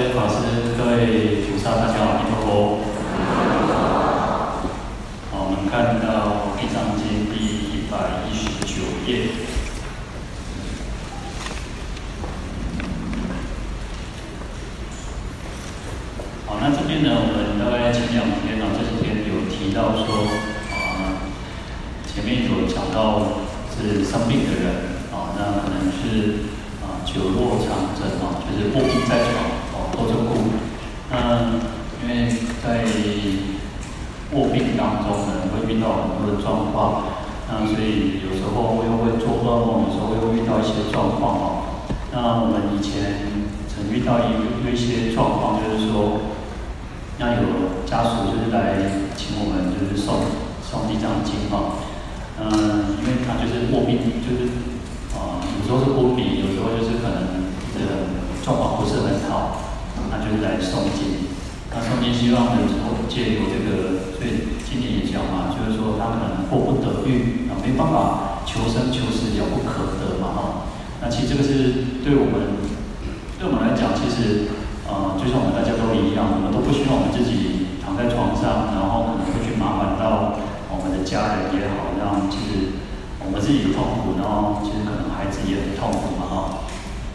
位法师、各位菩萨，大家好，阿弥陀佛。好，我们看到《地藏经》第一百一十九页。好，那这边呢，我们大概前两天啊，这几天有提到说，啊，前面有讲到是生病的人，啊，那可能是。久卧长枕哦，就是卧病在床哦，多着故。那因为在卧病当中呢，会遇到很多的状况，那所以有时候又会做噩梦，有时候又会遇到一些状况哦。那我们以前曾遇到一个一些状况，就是说，那有家属就是来请我们就是诵诵地藏经哈，嗯，因为他就是卧病，就是。有时候是昏迷，有时候就是可能这个状况不是很好，那就是来诵经。那诵经希望有时候借由这个，所以今年也讲嘛，就是说他可能迫不得已啊，没办法求生求死了不可得嘛哈。那其实这个是对我们，对我们来讲，其实呃，就像我们大家都一样，我们都不希望我们自己躺在床上，然后可能会去麻烦到我们的家人也好，让其实我们自己的痛苦，然后其实可能。孩子也很痛苦嘛，哈，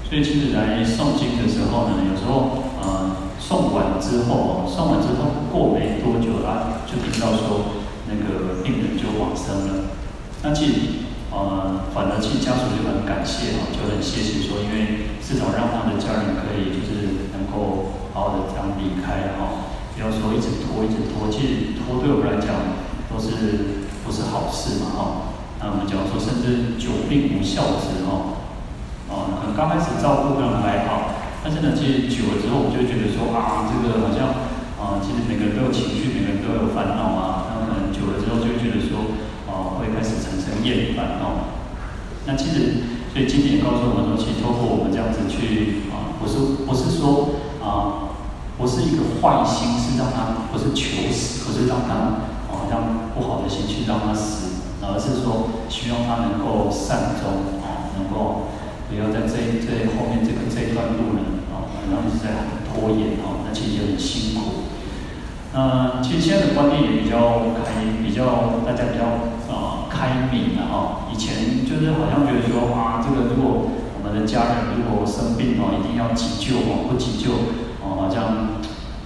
所以其实来诵经的时候呢，有时候呃诵完之后，诵完之后过没多久啊，就听到说那个病人就往生了。那其实呃，反而其实家属就很感谢哈，就很谢谢说，因为至少让他的家人可以就是能够好好的这样离开哈，不要说一直拖一直拖，其实拖对我们来讲都是不是好事嘛，哈。那我们讲说，甚至久病无孝子哦，哦，可能刚开始照顾可能还好，但是呢，其实久了之后，我们就觉得说啊，这个好像啊，其实每个人都有情绪，每个人都有烦恼啊。那可能久了之后，就会觉得说啊，会开始产生厌烦哦。那其实，所以经典告诉我们说，其实透过我们这样子去啊，不是不是说啊，不是一个坏心，是让他不是求死，不是让他啊，让不好的心去让他死。而是说，希望他能够善终啊，能够不要在这这后面这个这一段路呢啊，然后一直在拖延啊，那其实也很辛苦。那其实现在的观念也比较开，比较大家比较啊开明了哈。以前就是好像觉得说啊，这个如果我们的家人如果生病哦，一定要急救哦，不急救哦，好像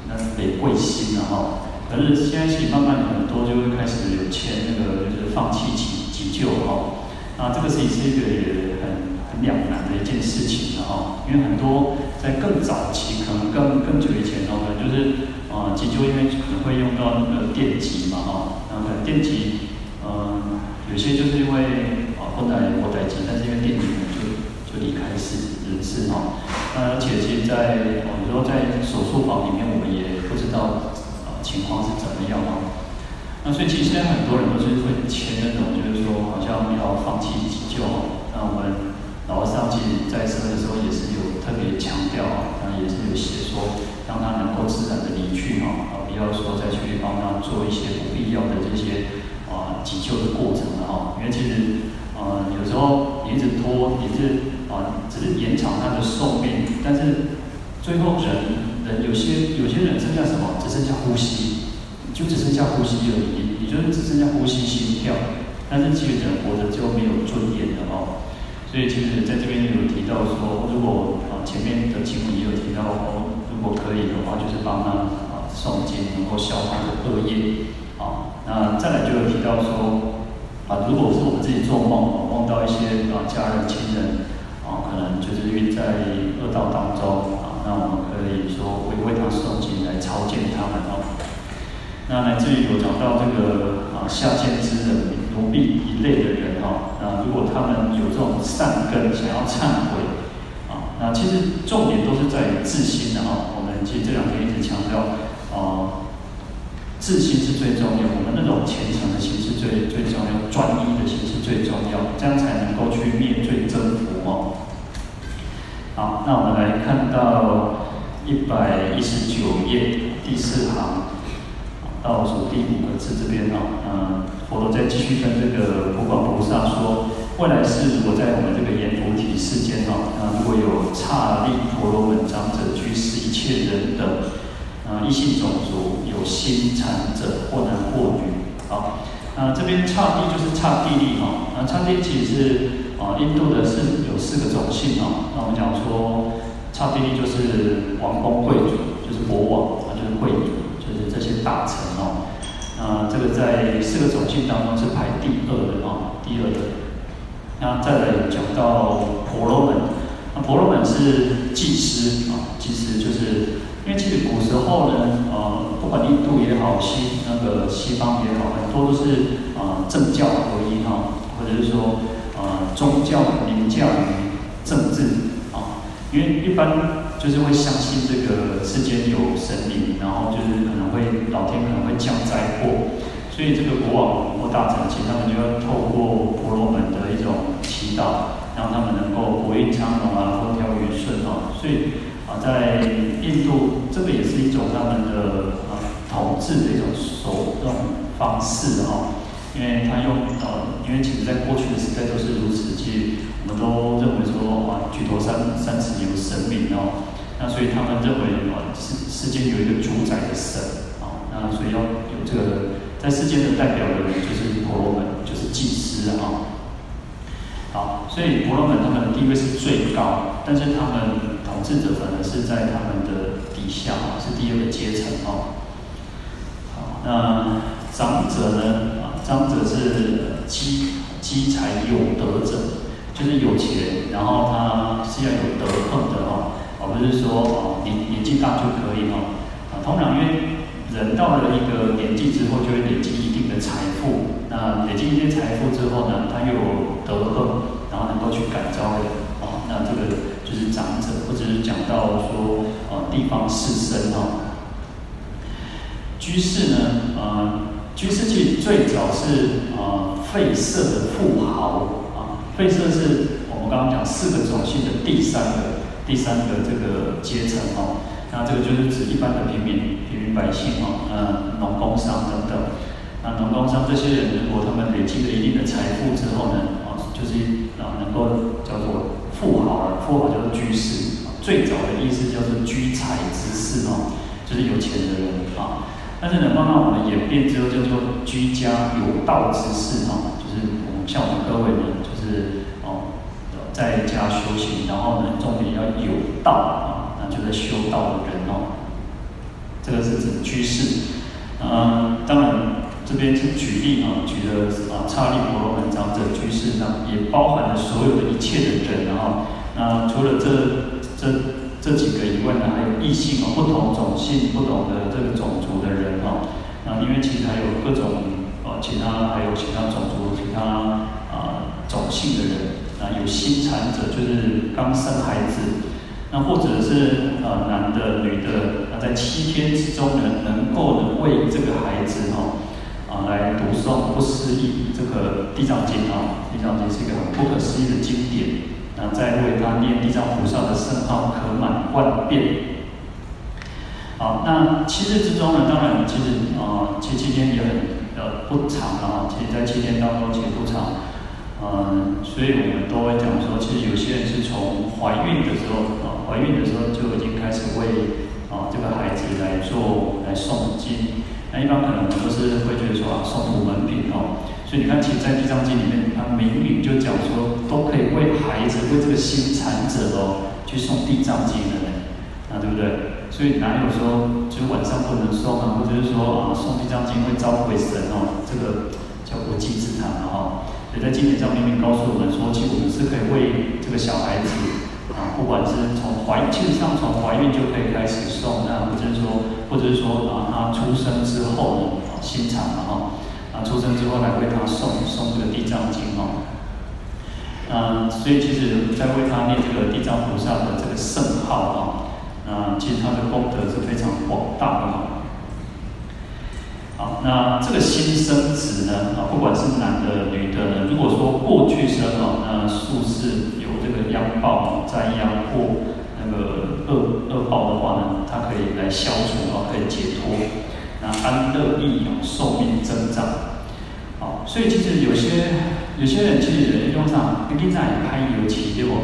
那是得贵心了哈。可是现在其实慢慢很多就会开始有签那个就是放弃急急救哈，那这个是也是一个也很很两难的一件事情的哈，因为很多在更早期，可能更更久以前哦，可能就是啊急救因为可能会用到那个电极嘛哈，那可能电极嗯有些就是因为啊后来我待机，但是因为电击呢就就离开世人世哈，那而且其实在有时候在手术房里面我们也不知道。情况是怎么样啊？那所以其实现在很多人都是会签那种，就是说好像要放弃急救。那我们老和尚其实在生的时候也是有特别强调啊，那也是有写说，让他能够自然的离去哈，啊不要说再去帮他做一些不必要的这些啊急救的。其实呃有时候你一直拖，也是啊只是延长他的寿命，但是最后人人。有些有些人剩下什么？只剩下呼吸，就只剩下呼吸而已。你就是只剩下呼吸、心跳，但是其实人活着就没有尊严的哦。所以其实在这边有提到说，如果啊前面的经文也有提到哦，如果可以的话，就是帮他啊诵经，能够消他的恶业啊。那再来就有提到说啊，如果是我们自己做梦，梦到一些啊家人亲人啊，可能就是因为在恶道当中。啊那我们可以说为为他诵经来超荐他们哦。那来自于有讲到这个啊下贱之人、奴婢一类的人哈，那如果他们有这种善根，想要忏悔啊，那其实重点都是在于自心的哈。我们其实这两天一直强调啊，自心是最重要，我们那种虔诚的心是最最重要，专一的心是最重要，这样才能够去面对征服哦。好，那我们来看到一百一十九页第四行，倒数第五个字这边哦，嗯，佛陀在继续跟这个普广菩萨说，未来世如果在我们这个阎浮提世间哦，那如果有刹利婆罗门长者、居士、一切人等，啊，异性种族有心产者，或男或女，好，那这边刹帝就是刹帝利哈，那刹帝其实是啊，印度的是有四个种姓啊，那我们讲说刹帝利就是王公贵族，就是国王，啊，就是贵族，就是这些大臣哦，那这个在四个种姓当中是排第二的啊，第二的。那再来讲到婆罗门，那婆罗门是祭司啊，祭司就是，因为其实古时候呢，呃，不管印度也好，西那个西方也好，很多都是、呃、政教合一哈，或者是说、呃、宗教凌驾于政治啊，因为一般就是会相信这个世间有神灵，然后就是可能会老天可能会降灾祸。所以这个国王或大臣，其实他们就要透过婆罗门的一种祈祷，让他们能够国运昌隆啊，风调雨顺啊。所以，在印度，这个也是一种他们的啊统治的一种手段方式啊。因为他用呃，因为其实在过去的时代都是如此，其实我们都认为说啊，举头三三尺有神明哦。那所以他们认为啊，世世间有一个主宰的神啊，那所以要有这个。在世间的代表的人就是婆罗门，就是祭司啊。好，所以婆罗门他们的地位是最高，但是他们统治者反而是在他们的底下，是第二个阶层哦。好，那长者呢？啊，长者是积积财有德者，就是有钱，然后他是要有德行的哦，而不是说哦年年纪大就可以哦。啊，通常因为。人到了一个年纪之后，就会累积一定的财富。那累积一些财富之后呢，他又有德行，然后能够去感召人。哦，那这个就是长者，或者是讲到说，呃，地方士绅哦。居士呢，呃，居士其实最早是呃吠舍的富豪啊。吠舍是我们刚刚讲四个种姓的第三个，第三个这个阶层哦。那这个就是指一般的平民、平民百姓哦，呃，农工商等等。那农工商这些人，如果他们累积了一定的财富之后呢，哦，就是啊，能够富豪啊。富豪叫做居士，最早的意思叫做居财之士哦，就是有钱的人啊。但是呢，慢慢我们演变之后叫做居家有道之士哦，就是我们像我们各位呢，就是哦，在家修行，然后呢，重点要有道啊。那就是修道的人哦，这个是指居士。嗯，当然这边是举例啊，举的啊，刹利婆罗门长者居士，那也包含了所有的一切的人啊。那除了这这这几个以外呢，还有异性啊，不同种姓、不同的这个种族的人啊。那因为其实还有各种啊，其他还有其他种族、其他啊种姓的人啊，有心禅者，就是刚生孩子。那或者是呃男的女的，那在七天之中呢，能够呢为这个孩子哈啊来读诵不思议这个地藏经啊，地藏经是一个很不可思议的经典。那再为他念地藏菩萨的圣号，可满万遍。好，那七日之中呢，当然其实啊七七天也很呃不长啊，其实在七天当中其实不长。嗯，所以我们都会讲说，其实有些人是从怀孕的时候啊，怀孕的时候就已经开始为啊这个孩子来做来诵经。那一般可能我们都是会觉得说啊，送补门品哦。所以你看，其实在《地藏经》里面，它明明就讲说，都可以为孩子为这个心产者哦去送《地藏经》的呢，啊对不对？所以哪有说就晚上不能送啊，或者是说啊送《地藏经》会招鬼神哦？这个叫无稽之谈了哈。所以在经典上明明告诉我们说，其实我们是可以为这个小孩子啊，不管是从怀，其实上从怀孕就可以开始送，那或者是说，或者是说啊，他出生之后呢，心肠嘛哈，啊出生之后来为他诵诵这个地藏经哈，嗯，所以其实在为他念这个地藏菩萨的这个圣号啊，那其实他的功德是非常广大的哈。好，那这个新生子呢？啊，不管是男的、女的呢，如果说过去生哦，那宿世有这个殃报、灾殃祸个恶恶报的话呢，它可以来消除啊，可以解脱，那安乐益养，寿命增长。好，所以其实有些有些人其实人用上，你经常也拍油漆对不？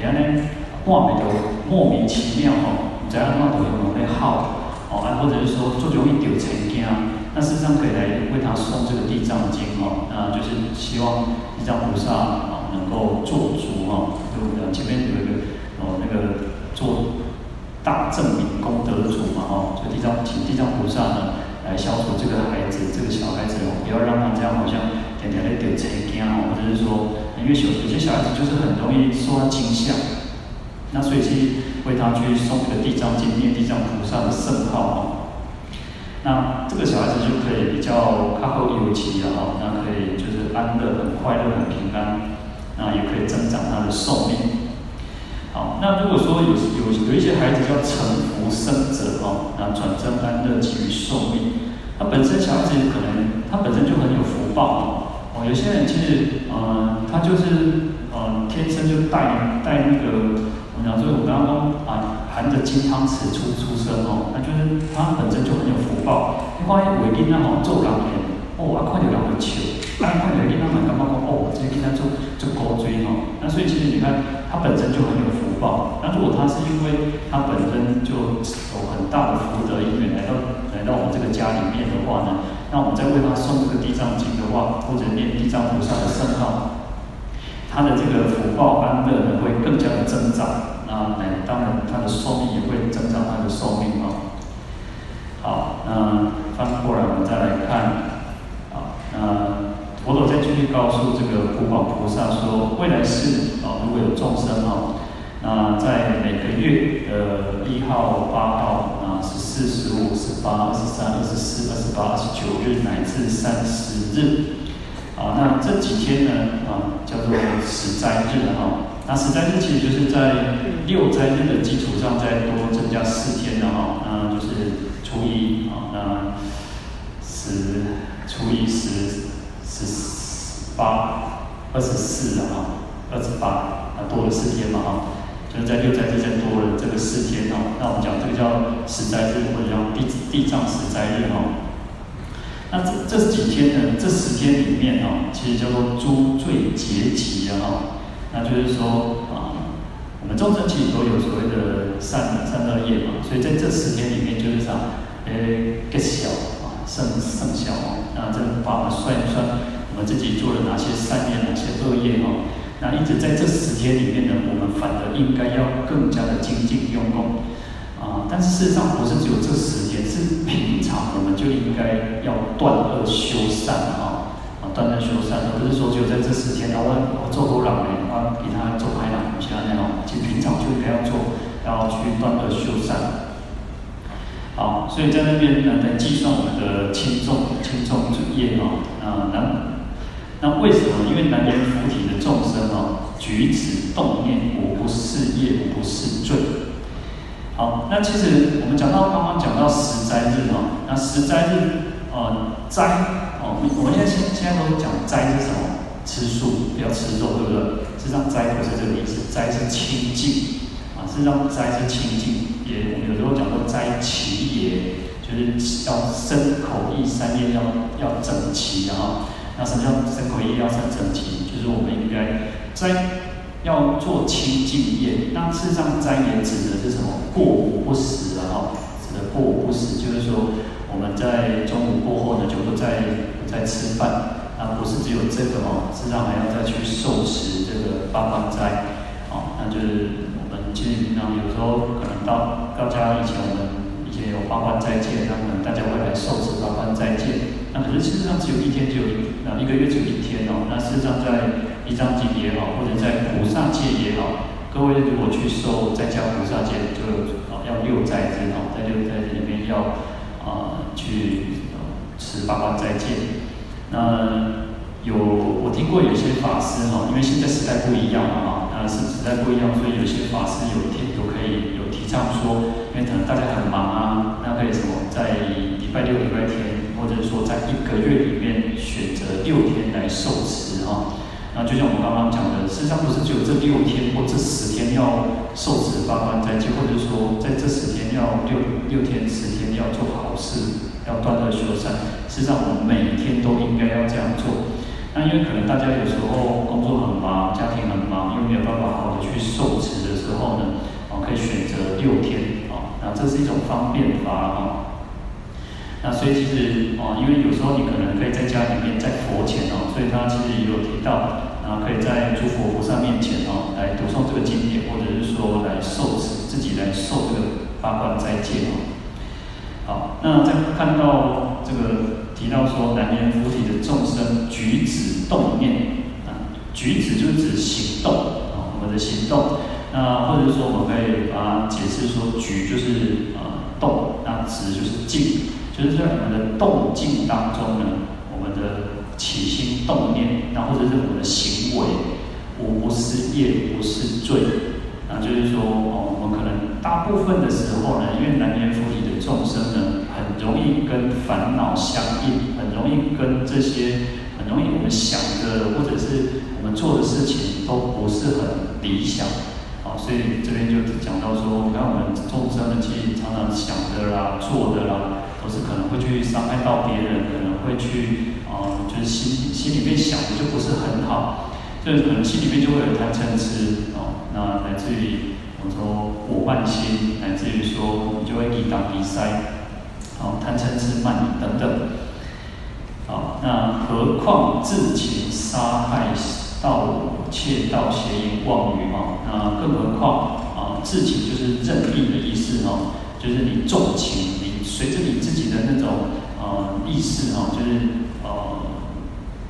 然后呢，画面就莫名其妙吼，你知影怎都有人会耗，哦，啊，或者是说做容易丢钱惊，那事实上可以来为他送这个地藏经哦，那就是希望地藏菩萨啊能够做主哦，就前面有一个哦那个做大正明功德主嘛哦，就地藏地藏菩萨呢来消除这个孩子这个小孩子哦，不要让他这样好像天天在丢钱惊哦，或者是说因为有有些小孩子就是很容易受到惊吓。那所以去为他去诵这个地藏经，念地藏菩萨的圣号哦。那这个小孩子就可以比较靠后有期了哈，那可以就是安乐、很快乐、很平安，那也可以增长他的寿命。好，那如果说有有有一些孩子叫成福生者哦，那转增安乐及于寿命，他本身小孩子可能他本身就很有福报哦。有些人其实嗯、他就是嗯、天生就带带那个。然后就我刚刚啊，含着金汤匙出出生哦，那就是他本身就很有福报。你发现维丁那种做工的，哦，啊，看到人会笑，啊，看到维丁他们感觉讲哦，这个跟他就就高追哦。那所以其实你看，他本身就很有福报。那如果他是因为他本身就有很大的福德因缘来到来到我们这个家里面的话呢，那我们再为他诵这个地藏经的话，或者念地藏菩萨的圣号。他的这个福报安乐呢，会更加的增长。那当然，他的寿命也会增长，他的寿命哦。好，那翻过来我们再来看。好，那佛陀再继续告诉这个普广菩萨说，未来世啊，如果有众生啊，那在每个月的一号、八号啊、十四、十五、十八、二十三、二十四、二十八、二十九日，乃至三十日。啊，那这几天呢，啊，叫做十斋日哈。那十斋日其实就是在六斋日的基础上再多增加四天的哈。那就是初一啊，那十初一十十八二十四啊，二十八，那多了四天嘛哈。就是在六斋日再多了这个四天哦。那我们讲这个叫十斋日或者叫地地藏十斋日哈。那这这几天呢？这十天里面哦，其实叫做诸罪结集啊。那就是说啊，我们众生其实都有所谓的善善恶业嘛，所以在这十天里面就是啥，诶，个小啊，胜胜小哦。那这把我们算一算，我们自己做了哪些善业，哪些恶业哦。那一直在这十天里面呢，我们反而应该要更加的精进用功。啊，但是事实上不是只有这十天，是平常我们就应该要断恶修善啊，啊，断恶修善，而不是说只有在这十天，然后我做多少年，啊，给他做开朗，像那样，其实平常就应该要做，要去断恶修善。好，所以在那边呢，来计算我们的轻重轻重罪业啊，啊，那那为什么？因为南阎浮提的众生啊，举止动念无不是业，无不是罪。好，那其实我们讲到刚刚讲到十斋日啊，那十斋日，呃，斋哦，我们现在现现在都讲斋是什么？吃素，不要吃肉，对不对？实际上斋不是这个意思，斋是清净啊，实际上斋是清净，也有时候讲过斋齐也，就是要身口意三业要要整齐的哈。那什么叫身口意要三整齐？就是我们应该斋。要做清净业，那事实上斋也指的是什么？过午不食的哈，指的过午不食，就是说我们在中午过后呢，就不再不再吃饭。那不是只有这个哦，事实上还要再去受持这个八关斋。哦，那就是我们其实平常有时候可能到到家以前，我们以前有八关斋戒，那可能大家会来受持八关斋戒。那可是事实上只有一天，只有一那一个月只有一天哦。那事实上在一张经也好，或者在菩萨戒也好，各位如果去受在家菩萨戒，就啊要六斋戒哦，在六斋日里面要啊、呃、去持八关斋戒。那有我听过有些法师哈，因为现在时代不一样了嘛，那是时代不一样，所以有些法师有一天像说，因为可能大家很忙啊，那可以什么在礼拜六、礼拜天，或者说在一个月里面选择六天来受持哈。那就像我们刚刚讲的，实际上不是只有这六天或这十天要受持八关斋戒，或者说在这十天要六六天十天要做好事，要断恶修善。实际上我们每一天都应该要这样做。那因为可能大家有时候工作很忙，家庭很忙，又没有办法好好的去受持的时候呢，可以选择六天，啊，那这是一种方便法，啊。那所以其实哦，因为有时候你可能可以在家里面，在佛前哦，所以他其实也有提到，然后可以在诸佛菩萨面前哦，来读诵这个经典，或者是说来受持，自己来受这个八关斋戒哦。好，那再看到这个提到说，南阎浮提的众生举止动念啊，举止就是指行动啊，我们的行动。那或者是说，我们可以把它解释说，举就是呃动，那止就是静。就是在我们的动静当中呢，我们的起心动念，那或者是我们的行为，无不是业，不是罪。那就是说，哦，我们可能大部分的时候呢，因为南阎浮提的众生呢，很容易跟烦恼相应，很容易跟这些，很容易我们想的或者是我们做的事情都不是很理想。所以这边就讲到说，你看我们众生的，其实常常想的啦，做的啦。都是可能会去伤害到别人，可能会去啊、就是心心里面想的就不是很好，就是可能心里面就会有贪嗔痴哦，那来自于我说我慢心，来自于说你就会抵挡鼻塞，哦，贪嗔痴慢等等，好，那何况自情杀害盗窃盗邪淫妄语哦，那更何况啊，自情就是任意的意思哈，就是你纵情。你随着你自己的那种呃意识哈，就是呃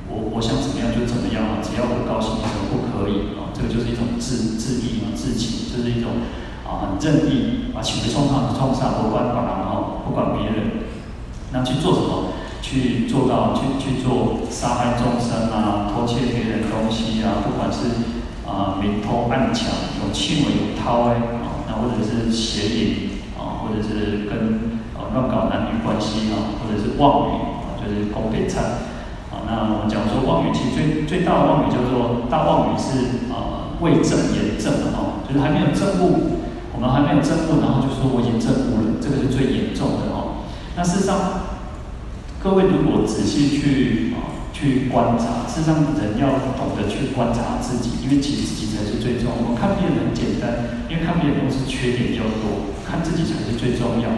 我我想怎么样就怎么样啊，只要我高兴，就不可以啊？这个就是一种自自意嘛，自情，就是一种啊很任意啊，请别冲上冲上，不管管然后不管别人，那去做什么？去做到去去做杀害众生啊，偷窃别人东西啊，不管是啊明偷暗抢，有窃为有偷哎啊，那或者是邪淫啊，或者是跟啊。乱搞男女关系啊，或者是妄语啊，就是公别忏啊。那我们讲说妄语，其实最最大的妄语叫做大妄语是啊未证言证的哈，就是还没有证悟，我们还没有证悟，然后就说我已经证悟了，这个是最严重的哈。那事实上，各位如果仔细去啊去观察，事实上人要懂得去观察自己，因为其实自己才是最重要。我们看别人很简单，因为看别人都是缺点比较多，看自己才是最重要。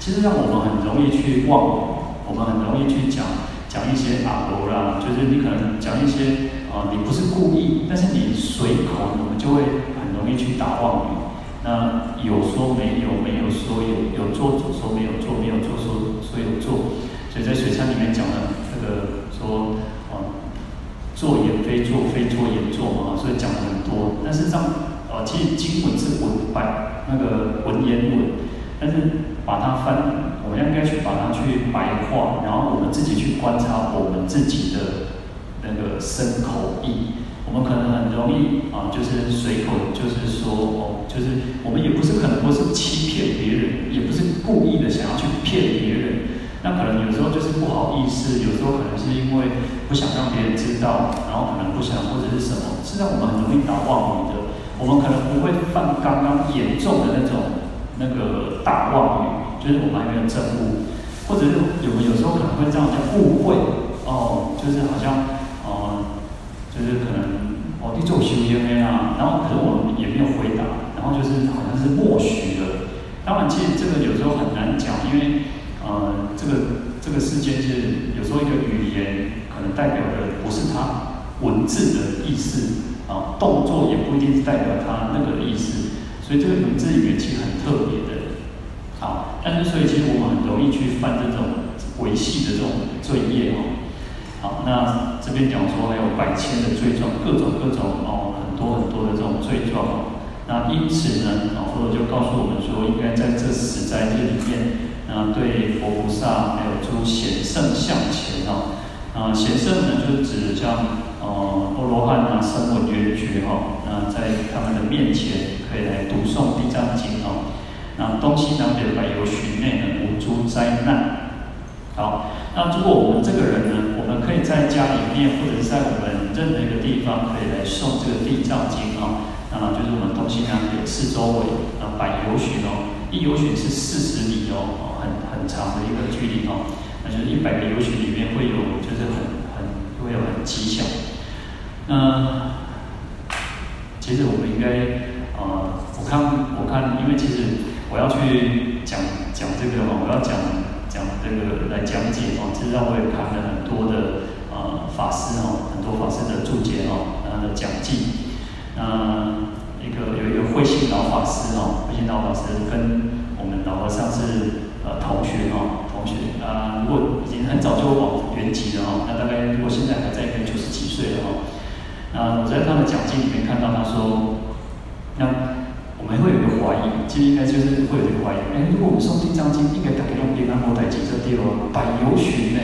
其实让我们很容易去忘，我们很容易去讲讲一些阿罗啦，就是你可能讲一些啊、你不是故意，但是你随口，我们就会很容易去打妄语。那有说没有，没有说有，有做说没有做，没有做说说有做。所以在水忏里面讲的这个说啊，做言非做，非做言做嘛，所以讲的很多。但是这样呃，其实经文是文白那个文言文。但是把它翻，我们应该去把它去白话，然后我们自己去观察我们自己的那个身口意。我们可能很容易啊，就是随口就是说哦，就是我们也不是可能不是欺骗别人，也不是故意的想要去骗别人。那可能有时候就是不好意思，有时候可能是因为不想让别人知道，然后可能不想或者是什么。是让我们很容易打妄语的，我们可能不会犯刚刚严重的那种。那个大妄语，就是我们还没有证悟，或者是我们有时候可能会这样叫误会哦，就是好像哦、呃，就是可能，你做修行啊，然后可是我们也没有回答，然后就是好像是默许了。当然，其实这个有时候很难讲，因为呃，这个这个世界是有时候一个语言可能代表的不是它文字的意思啊，动作也不一定是代表它那个意思。所以这个文字语言其实很特别的，好，但是所以其实我们很容易去犯这种维系的这种罪业哦。那这边讲说还有百千的罪状，各种各种哦，很多很多的这种罪状。那因此呢，老，佛陀就告诉我们说，应该在这十斋戒里面，那对佛菩萨还有诸贤圣像前哦，啊，贤圣呢就是指像。哦，阿罗汉啊，声闻缘觉哈，那在他们的面前可以来读诵《地藏经》哦。那东西南北百由旬内呢，无诸灾难。好，那如果我们这个人呢，我们可以在家里面或者是在我们任何一个地方，可以来送这个《地藏经》哦。那么就是我们东西南北四周围啊，百由旬哦，一由旬是四十里哦，很很长的一个距离哦。那就是一百个由旬里面会有，就是很。很会有很吉祥。那其实我们应该，呃，我看我看，因为其实我要去讲讲这个嘛，我要讲讲这个来讲解哦，其实让我也看了很多的呃法师哦，很多法师的注解哦，然后的讲记。那一个有一个慧信老法师哦，慧信老法师跟我们老和尚是。呃，同学哈，同学啊，如果已经很早就往圆寂了哈，那大概如果现在还在，应该九十几岁了哈。那我在他的讲经里面看到他说，那我们会有一个怀疑，其实应该就是会有一个怀疑，哎，如果我们诵地藏经，应该大家用平安摩台几这地哦，百由旬呢？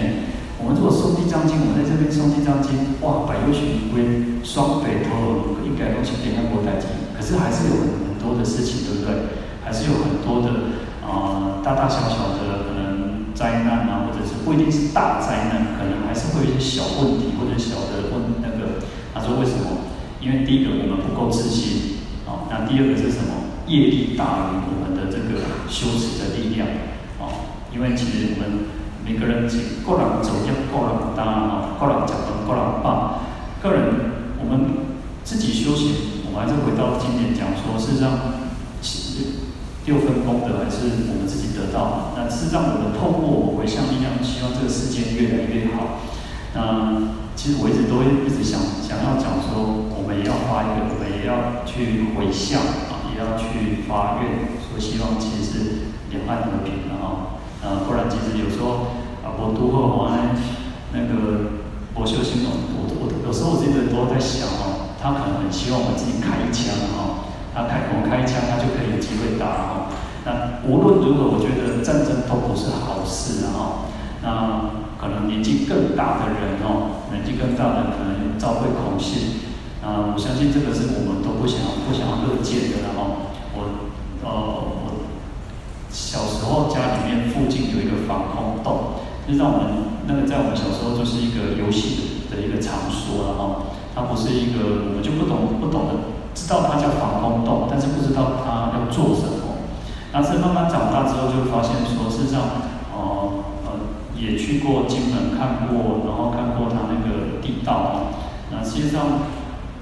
我们如果诵地藏经，我们在这边诵地藏经，哇，百由旬归双北头，应该都是平安摩台几，可是还是有很很多的事情，对不对？还是有很多的。啊、呃，大大小小的可能灾难啊，或者是不一定是大灾难，可能还是会有一些小问题或者小的问那个。他说为什么？因为第一个我们不够自信，那第二个是什么？业力大于我们的这个修持的力量，啊，因为其实我们每个人是个人走向个人大啊，个人讲的个人棒，个人我们自己修行，我们还是回到经典讲说，事实上其实六分功德还是我们自己得到，那是让我们透过我回向力量，希望这个世界越来越好。那其实我一直都一直想想要讲说，我们也要发一个，我们也要去回向啊，也要去发愿，说希望其实是两岸和平的哈。呃，不然其实有时候啊，我读后我呢，那个我修行我我我有时候我自己都在想哦，他可能很希望我自己开一枪哈。他开，我们开枪，他就可以有机会打哈。那无论如何，我觉得战争都不是好事哈。那可能年纪更大的人哦，年纪更大的可能遭会恐吓。啊，我相信这个是我们都不想不想要乐见的了哦。我呃，我小时候家里面附近有一个防空洞，就让我们那个在我们小时候就是一个游戏的一个场所了哈。它不是一个，我们就不懂不懂的。知道它叫防空洞，但是不知道它要做什么。但是慢慢长大之后，就发现说，事实上，也去过金门看过，然后看过他那个地道啊。那实际上，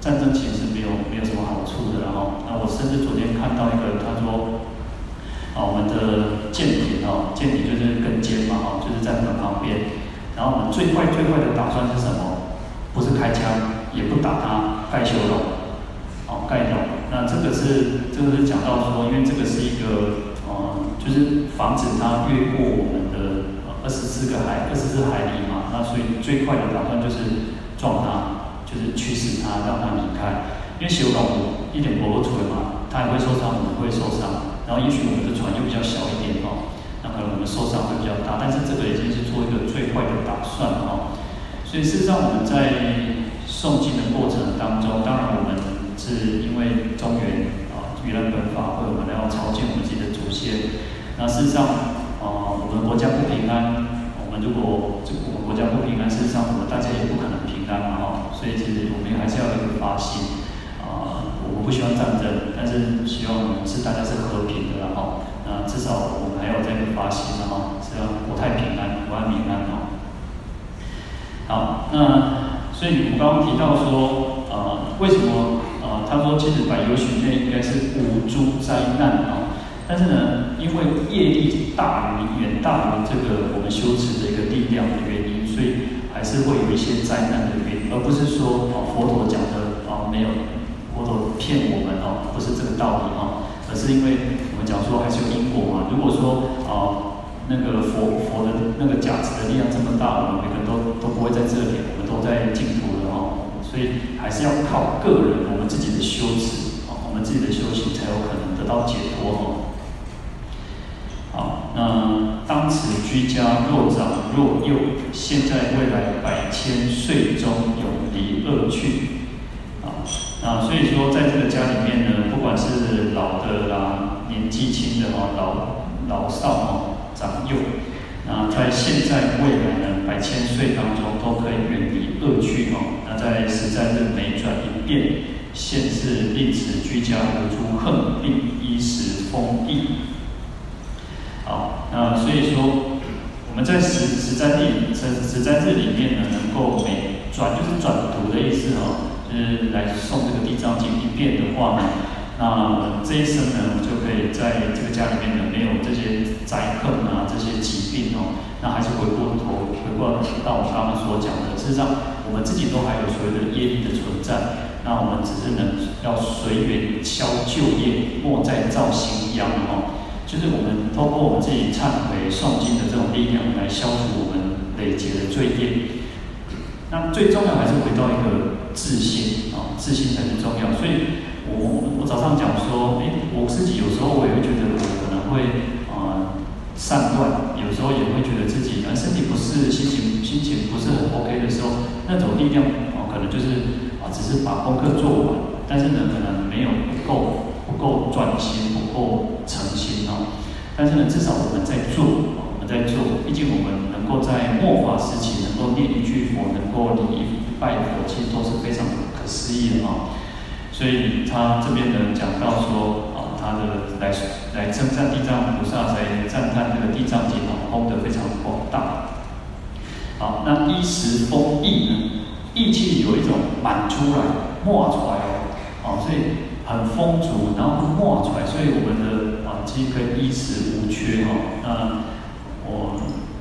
战争其实没有没有什么好处的。然后，那我甚至昨天看到一个，他说，啊，我们的舰艇哦，舰艇就是跟舰嘛，哦，就是在那个旁边。然后我们最坏最坏的打算是什么？不是开枪，也不打他，盖修容。哦，盖掉。那这个是，这个是讲到说，因为这个是一个，呃，就是防止他越过我们二十四个海，二十四海里嘛。那所以最快的打算就是撞它，就是驱使它，让它离开。因为小龙一点不会吹嘛，它也会受伤，我们会受伤。然后也许我们的船就比较小一点哦，那可能我们受伤会比较大。但是这个已经是做一个最坏的打算哦。所以事实上我们在诵经的过程当中，当然我们。是因为中原啊，盂兰盆法会，我们要朝见我们自己的祖先。那事实上，啊，我们国家不平安，我们如果这我们国家不平安，事实上我们大家也不可能平安嘛，哈。所以其实我们还是要有一个发心，啊，我们不希望战争，但是希望是大家是和平的，哈。那至少我们还有这个发心，哈，是要国泰平安，国安民安，哈。好，那所以我们刚刚提到说，呃，为什么？呃，他说其实百由旬内应该是无诸灾难啊，但是呢，因为业力大于远大于这个我们修持的一个力量的原因，所以还是会有一些灾难的原因，而不是说哦佛陀讲的啊没有佛陀骗我们哦，不是这个道理哦，而是因为我们讲说还是有因果嘛。如果说啊那个佛佛的那个加持的力量这么大，我们每个人都都不会在这里，我们都在净土了哦。所以还是要靠个人，我们自己的修持，哦，我们自己的修行才有可能得到解脱哦。嗯，当此居家若长若幼，现在未来百千岁中永离恶趣。啊，那所以说，在这个家里面呢，不管是老的啦，年纪轻的哈，老老少哦，长幼，那在现在未来呢，百千岁当中都可以远离恶趣哦。那在实在日每转一变，现世令此居家无诸横病，衣食丰溢。好，那所以说我们在实实在地实实在这里面呢，能够每转就是转读的意思哦，就是来诵这个地藏经一遍的话呢，那这一生呢，就可以在这个家里面呢，没有这些灾厄啊，这些疾病哦，那还是回过头，回过到我们刚刚所讲的，事实上我们自己都还有所谓的业力的存在。那我们只是能要随缘消旧业，莫再造新殃哦。就是我们通过我们自己忏悔诵经的这种力量来消除我们累积的罪业。那最重要还是回到一个自信啊，自信才是重要。所以我我早上讲说，哎，我自己有时候我也会觉得我可能会啊散乱，有时候也会觉得自己啊身体不适，心情心情不是很 OK 的时候，那种力量哦，可能就是啊。只是把功课做完，但是呢，可能没有够够专心，不够诚心哦。但是呢，至少我们在做，我们在做。毕竟我们能够在末法时期能够念一句佛，能够礼一拜佛，其实都是非常不可思议的哦。所以他这边呢讲到说，啊，他的来来称赞地藏菩萨，来赞叹这个地藏经啊，功德非常广大。好，那衣食丰溢呢？意气有一种满出来、冒出来哦，哦，所以很丰足，然后冒出来，所以我们的啊，其实可以衣食无缺哈、哦。那我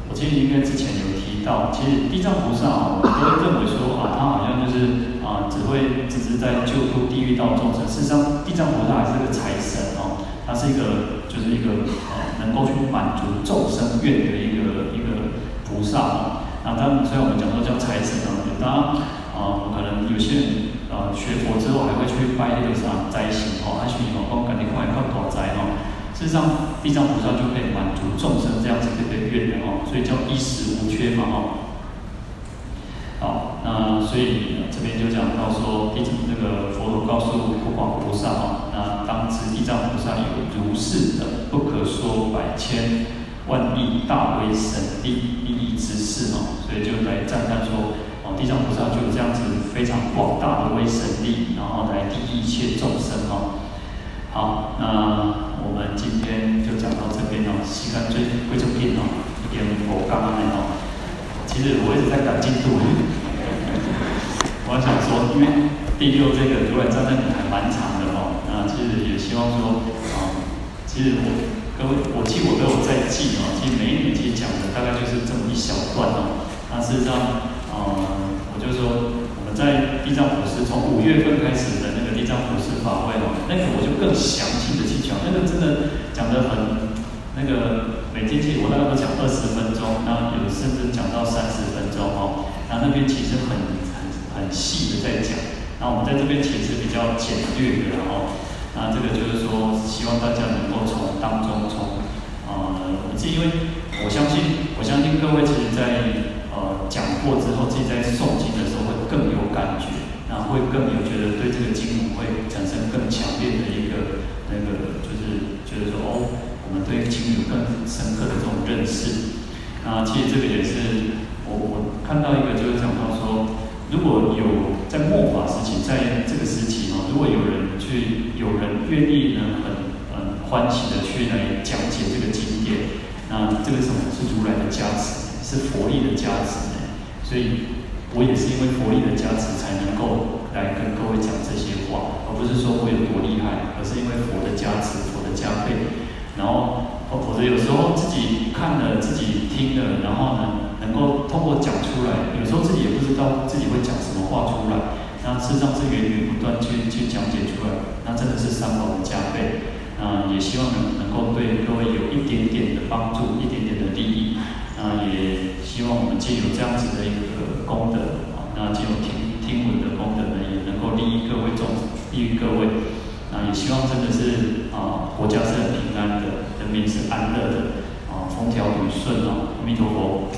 我记得应该之前有提到，其实地藏菩萨，我们都会认为说啊，他好像就是啊，只会只是在救度地狱道众生。事实上，地藏菩萨还是个财神哦，他是一个就是一个啊，能够去满足众生愿的一个一个菩萨哦。那当然，所以我们讲说叫财神啊。当然，啊，可能有些人啊学佛之后还会去拜那个啥灾星哦，还去哦，讲赶紧快快躲灾哦。事实上，地藏菩萨就可以满足众生这样子的一个愿的哦，所以叫衣食无缺嘛哦。好，那所以这边就讲到说，地藏这个佛陀告诉普广菩萨哦，那当知地藏菩萨有如是的不可说百千万亿大威神力利益之事哦，所以就来赞叹说。地藏菩萨就有这样子非常广大的威神力，然后来利益一切众生哦。好，那我们今天就讲到这边哦。时间最贵重点哦，一点我刚刚的哦。其实我一直在赶进度，我还想说，因为第六这个如来藏那里还蛮长的哦。那其实也希望说，啊，其实我各位，我记我都有在记哦。其实每一年其实讲的大概就是这么一小段哦。那事实上，呃。就是说，我们在地藏普施从五月份开始的那个地藏普世法会哦，那个我就更详细的去讲，那个真的讲得很，那个每天去我大概都讲二十分钟，那有甚至讲到三十分钟哦，那那边其实很很很细的在讲，那我们在这边其实比较简略的哦，那这个就是说，希望大家能够从当中从，呃，是因为我相信，我相信各位其实在。呃，讲过之后，自己在诵经的时候，会更有觉得对这个经文会产生更强烈的一个那个，就是觉得说哦，我们对经文有更深刻的这种认识。啊，其实这个也是我我看到一个，就是讲到说，如果有在末法时期，在这个时期哈，如果有人去，有人愿意呢，很很欢喜的去来讲解这个经典，那这个什么是如来的加持？是佛力的加持，所以我也是因为佛力的加持才能够来跟各位讲这些话，而不是说我有多厉害，而是因为佛的加持、佛的加被。然后否则有时候自己看了、自己听了，然后呢，能够通过讲出来，有时候自己也不知道自己会讲什么话出来，那事实上是源源不断去去讲解出来，那真的是三宝的加被。那也希望能能够对各位有一点点的帮助，一点点的利益。那也希望我们借由这样子的一个功德啊，那借由听闻的功德呢，也能够利益各位众，利益各位。那也希望真的是啊，国家是很平安的，人民是安乐的啊，风调雨顺啊，阿弥陀佛。